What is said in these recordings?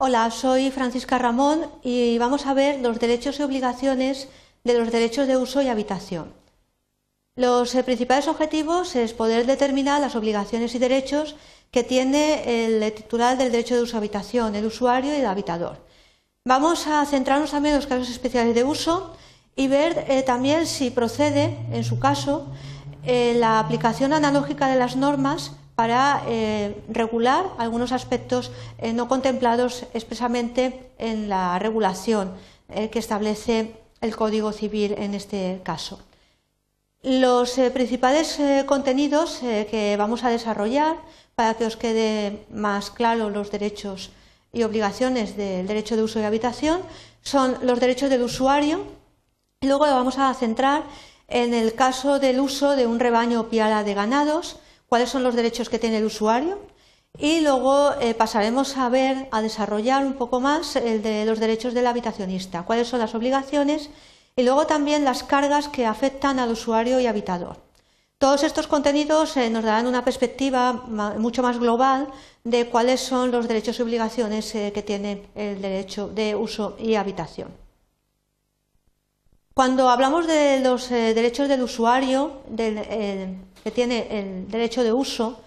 Hola, soy Francisca Ramón y vamos a ver los derechos y obligaciones de los derechos de uso y habitación. Los eh, principales objetivos es poder determinar las obligaciones y derechos que tiene el titular del derecho de uso y habitación, el usuario y el habitador. Vamos a centrarnos también en los casos especiales de uso y ver eh, también si procede, en su caso, eh, la aplicación analógica de las normas para eh, regular algunos aspectos no contemplados expresamente en la regulación que establece el Código Civil en este caso. Los principales contenidos que vamos a desarrollar para que os quede más claro los derechos y obligaciones del derecho de uso y habitación son los derechos del usuario. Luego vamos a centrar en el caso del uso de un rebaño o piara de ganados, cuáles son los derechos que tiene el usuario. Y luego eh, pasaremos a ver, a desarrollar un poco más el de los derechos del habitacionista, cuáles son las obligaciones y luego también las cargas que afectan al usuario y habitador. Todos estos contenidos eh, nos darán una perspectiva mucho más global de cuáles son los derechos y obligaciones eh, que tiene el derecho de uso y habitación. Cuando hablamos de los derechos del usuario, que tiene el derecho de uso,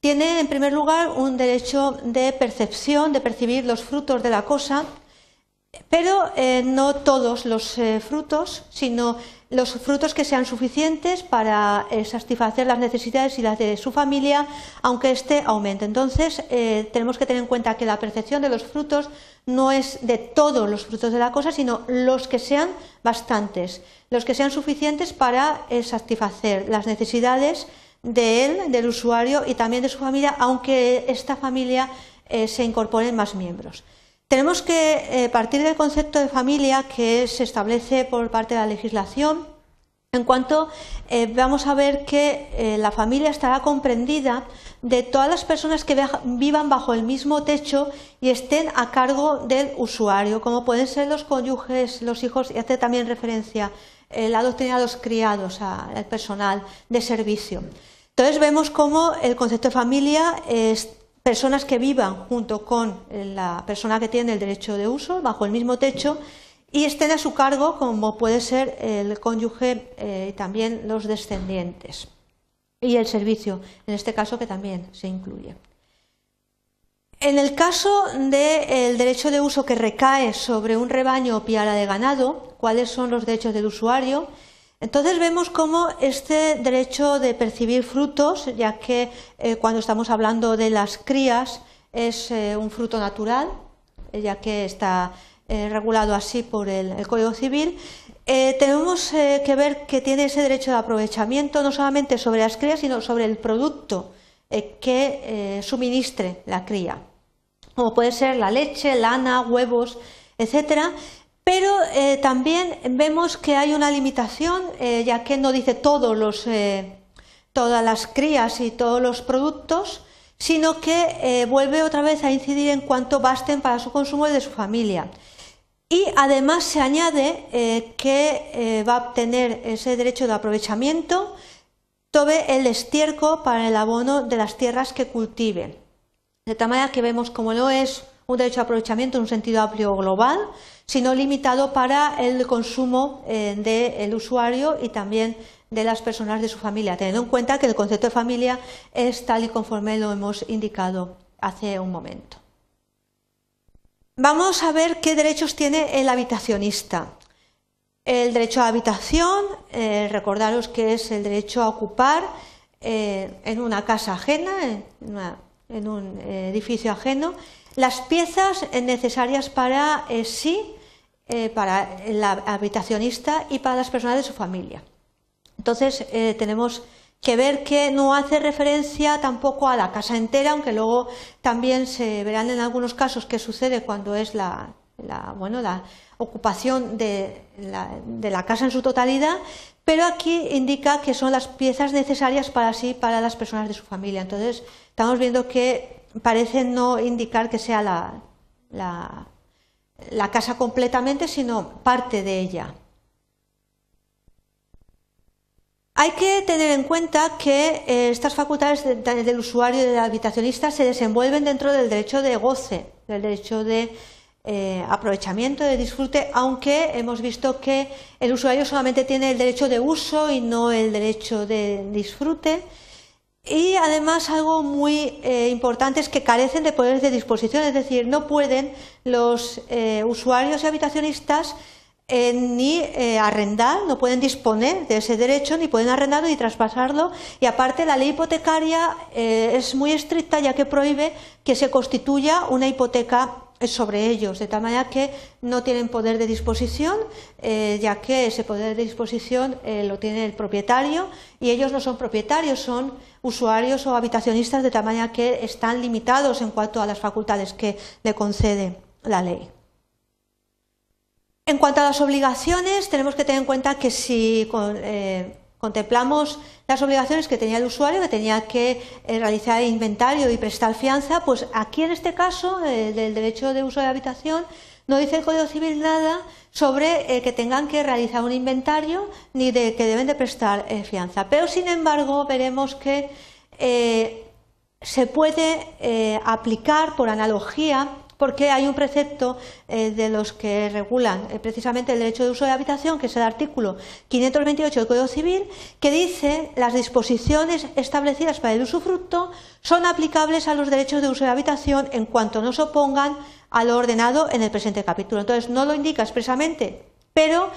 tiene en primer lugar un derecho de percepción, de percibir los frutos de la cosa, pero no todos los frutos, sino los frutos que sean suficientes para eh, satisfacer las necesidades y las de su familia, aunque éste aumente. Entonces, eh, tenemos que tener en cuenta que la percepción de los frutos no es de todos los frutos de la cosa, sino los que sean bastantes, los que sean suficientes para eh, satisfacer las necesidades de él, del usuario y también de su familia, aunque esta familia se incorporen más miembros. Tenemos que eh, partir del concepto de familia que se establece por parte de la legislación, en cuanto eh, vamos a ver que eh, la familia estará comprendida de todas las personas que vivan bajo el mismo techo y estén a cargo del usuario, como pueden ser los cónyuges, los hijos, y hace también referencia la doctrina de los criados, al personal de servicio. Entonces vemos cómo el concepto de familia es personas que vivan junto con la persona que tiene el derecho de uso bajo el mismo techo y estén a su cargo, como puede ser el cónyuge eh, y también los descendientes. Y el servicio, en este caso que también se incluye. En el caso del derecho de uso que recae sobre un rebaño o piara de ganado, ¿cuáles son los derechos del usuario? Entonces vemos cómo este derecho de percibir frutos, ya que eh, cuando estamos hablando de las crías es eh, un fruto natural, eh, ya que está regulado así por el, Código Civil, tenemos que ver que tiene ese derecho de aprovechamiento no solamente sobre las crías, sino sobre el producto que suministre la cría, como puede ser la leche, lana, huevos, etcétera, pero eh, también vemos que hay una limitación, eh, ya que no dice todos eh, todas las crías y todos los productos, sino que vuelve otra vez a incidir en cuanto basten para su consumo y de su familia. Y además se añade que va a obtener ese derecho de aprovechamiento todo el estiércol para el abono de las tierras que cultive. De tal manera que vemos como no es un derecho de aprovechamiento en un sentido amplio global, sino limitado para el consumo eh, del usuario y también de las personas de su familia, teniendo en cuenta que el concepto de familia es tal y conforme lo hemos indicado hace un momento. Vamos a ver qué derechos tiene el habitacionista. El derecho a habitación, eh, recordaros que es el derecho a ocupar eh, en una casa ajena, en, un edificio ajeno, las piezas necesarias para sí eh, para el habitacionista y para las personas de su familia. Entonces, eh, tenemos que ver que no hace referencia tampoco a la casa entera, aunque luego también se verán en algunos casos qué sucede cuando es la, bueno, la ocupación de la, casa en su totalidad, pero aquí indica que son las piezas necesarias para sí, para las personas de su familia. Entonces, estamos viendo que parece no indicar que sea la la casa completamente, sino parte de ella. Hay que tener en cuenta que eh, estas facultades del usuario y del habitacionista se desenvuelven dentro del derecho de goce, del derecho de eh, aprovechamiento, de disfrute, aunque hemos visto que el usuario solamente tiene el derecho de uso y no el derecho de disfrute. Y además algo muy eh, importante es que carecen de poderes de disposición, es decir, no pueden los usuarios y habitacionistas eh, ni eh, arrendar, no pueden disponer de ese derecho, ni pueden arrendarlo ni traspasarlo. Y aparte, la ley hipotecaria eh, es muy estricta ya que prohíbe que se constituya una hipoteca sobre ellos, de tal manera que no tienen poder de disposición, ya que ese poder de disposición lo tiene el propietario y ellos no son propietarios, son usuarios o habitacionistas, de tal manera que están limitados en cuanto a las facultades que le concede la ley. En cuanto a las obligaciones, tenemos que tener en cuenta que si eh, contemplamos las obligaciones que tenía el usuario, que tenía que eh, realizar inventario y prestar fianza, pues aquí en este caso eh, del derecho de uso de habitación no dice el Código Civil nada sobre que tengan que realizar un inventario ni de que deben de prestar fianza. Pero sin embargo veremos que se puede aplicar por analogía porque hay un precepto eh, de los que regulan eh, precisamente el derecho de uso de habitación, que es el artículo 528 del Código Civil, que dice las disposiciones establecidas para el usufructo son aplicables a los derechos de uso de habitación en cuanto no se opongan a lo ordenado en el presente capítulo. Entonces, no lo indica expresamente, pero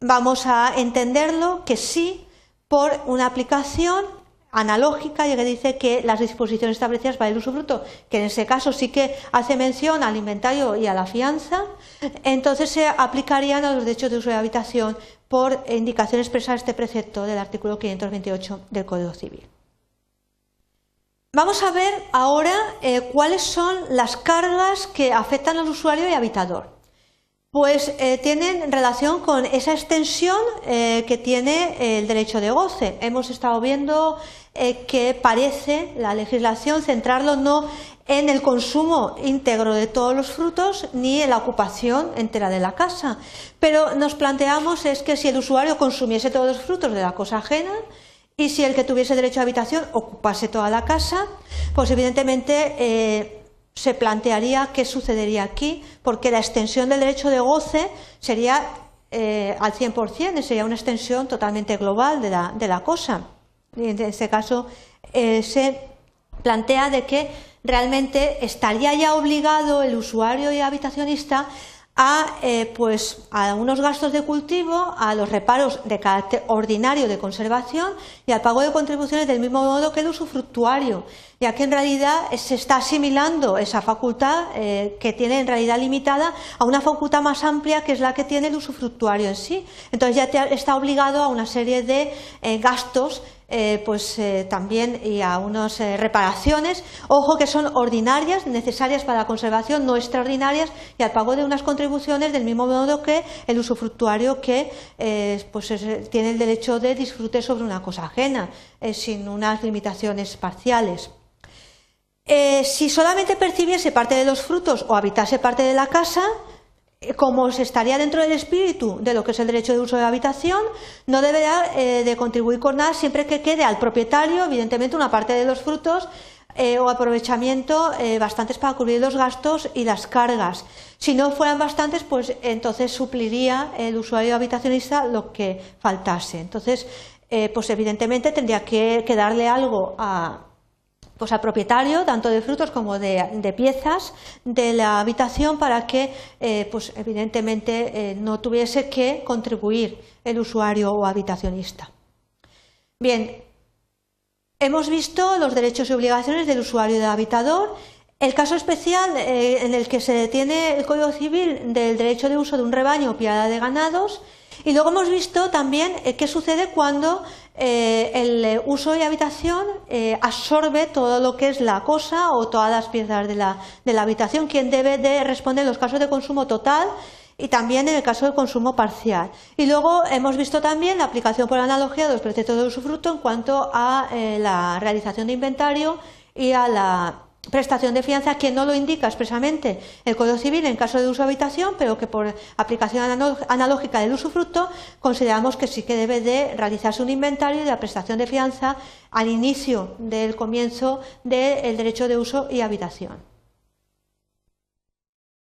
vamos a entenderlo que sí por una aplicación analógica y que dice que las disposiciones establecidas para el usufructo, que en ese caso sí que hace mención al inventario y a la fianza, entonces se aplicarían a los derechos de uso de habitación por indicación expresa de este precepto del artículo 528 del Código Civil. Vamos a ver ahora eh, cuáles son las cargas que afectan al usuario y habitador. Pues eh, tienen relación con esa extensión eh, que tiene el derecho de goce. Hemos estado viendo eh, que parece la legislación centrarlo no en el consumo íntegro de todos los frutos ni en la ocupación entera de la casa. Pero nos planteamos es que si el usuario consumiese todos los frutos de la cosa ajena y si el que tuviese derecho a habitación ocupase toda la casa, pues evidentemente eh, se plantearía qué sucedería aquí, porque la extensión del derecho de goce sería eh, al 100%, sería una extensión totalmente global de la, de la cosa en este caso eh, se plantea de que realmente estaría ya obligado el usuario y habitacionista a, eh, pues, a unos gastos de cultivo, a los reparos de carácter ordinario de conservación y al pago de contribuciones del mismo modo que el usufructuario, ya que en realidad se está asimilando esa facultad eh, que tiene en realidad limitada a una facultad más amplia que es la que tiene el usufructuario en sí. Entonces ya está obligado a una serie de gastos eh, pues eh, también y a unas eh, reparaciones, ojo que son ordinarias, necesarias para la conservación, no extraordinarias, y al pago de unas contribuciones del mismo modo que el usufructuario que pues tiene el derecho de disfrute sobre una cosa ajena, sin unas limitaciones parciales. si solamente percibiese parte de los frutos o habitase parte de la casa, como se estaría dentro del espíritu de lo que es el derecho de uso de habitación, no deberá eh, de contribuir con nada siempre que quede al propietario, evidentemente, una parte de los frutos eh, o aprovechamiento eh, bastantes para cubrir los gastos y las cargas. Si no fueran bastantes, pues entonces supliría el usuario habitacionista lo que faltase. Entonces, pues evidentemente tendría que, que darle algo a, pues al propietario tanto de frutos como de, piezas de la habitación para que eh, pues evidentemente eh, no tuviese que contribuir el usuario o habitacionista. Bien, hemos visto los derechos y obligaciones del usuario y del habitador. El caso especial eh, en el que se detiene el Código Civil del derecho de uso de un rebaño o piada de ganados y luego hemos visto también qué sucede cuando eh, el eh, uso y habitación eh, absorbe todo lo que es la cosa o todas las piezas de la, de la habitación, quien debe de responder en los casos de consumo total y también en el caso de consumo parcial. Y luego hemos visto también la aplicación por analogía de los preceptos de usufructo en cuanto a la realización de inventario y a la prestación de fianza que no lo indica expresamente el Código Civil en caso de uso de habitación, pero que por aplicación analógica del usufructo consideramos que sí que debe de realizarse un inventario de la prestación de fianza al inicio del comienzo del derecho de uso y habitación.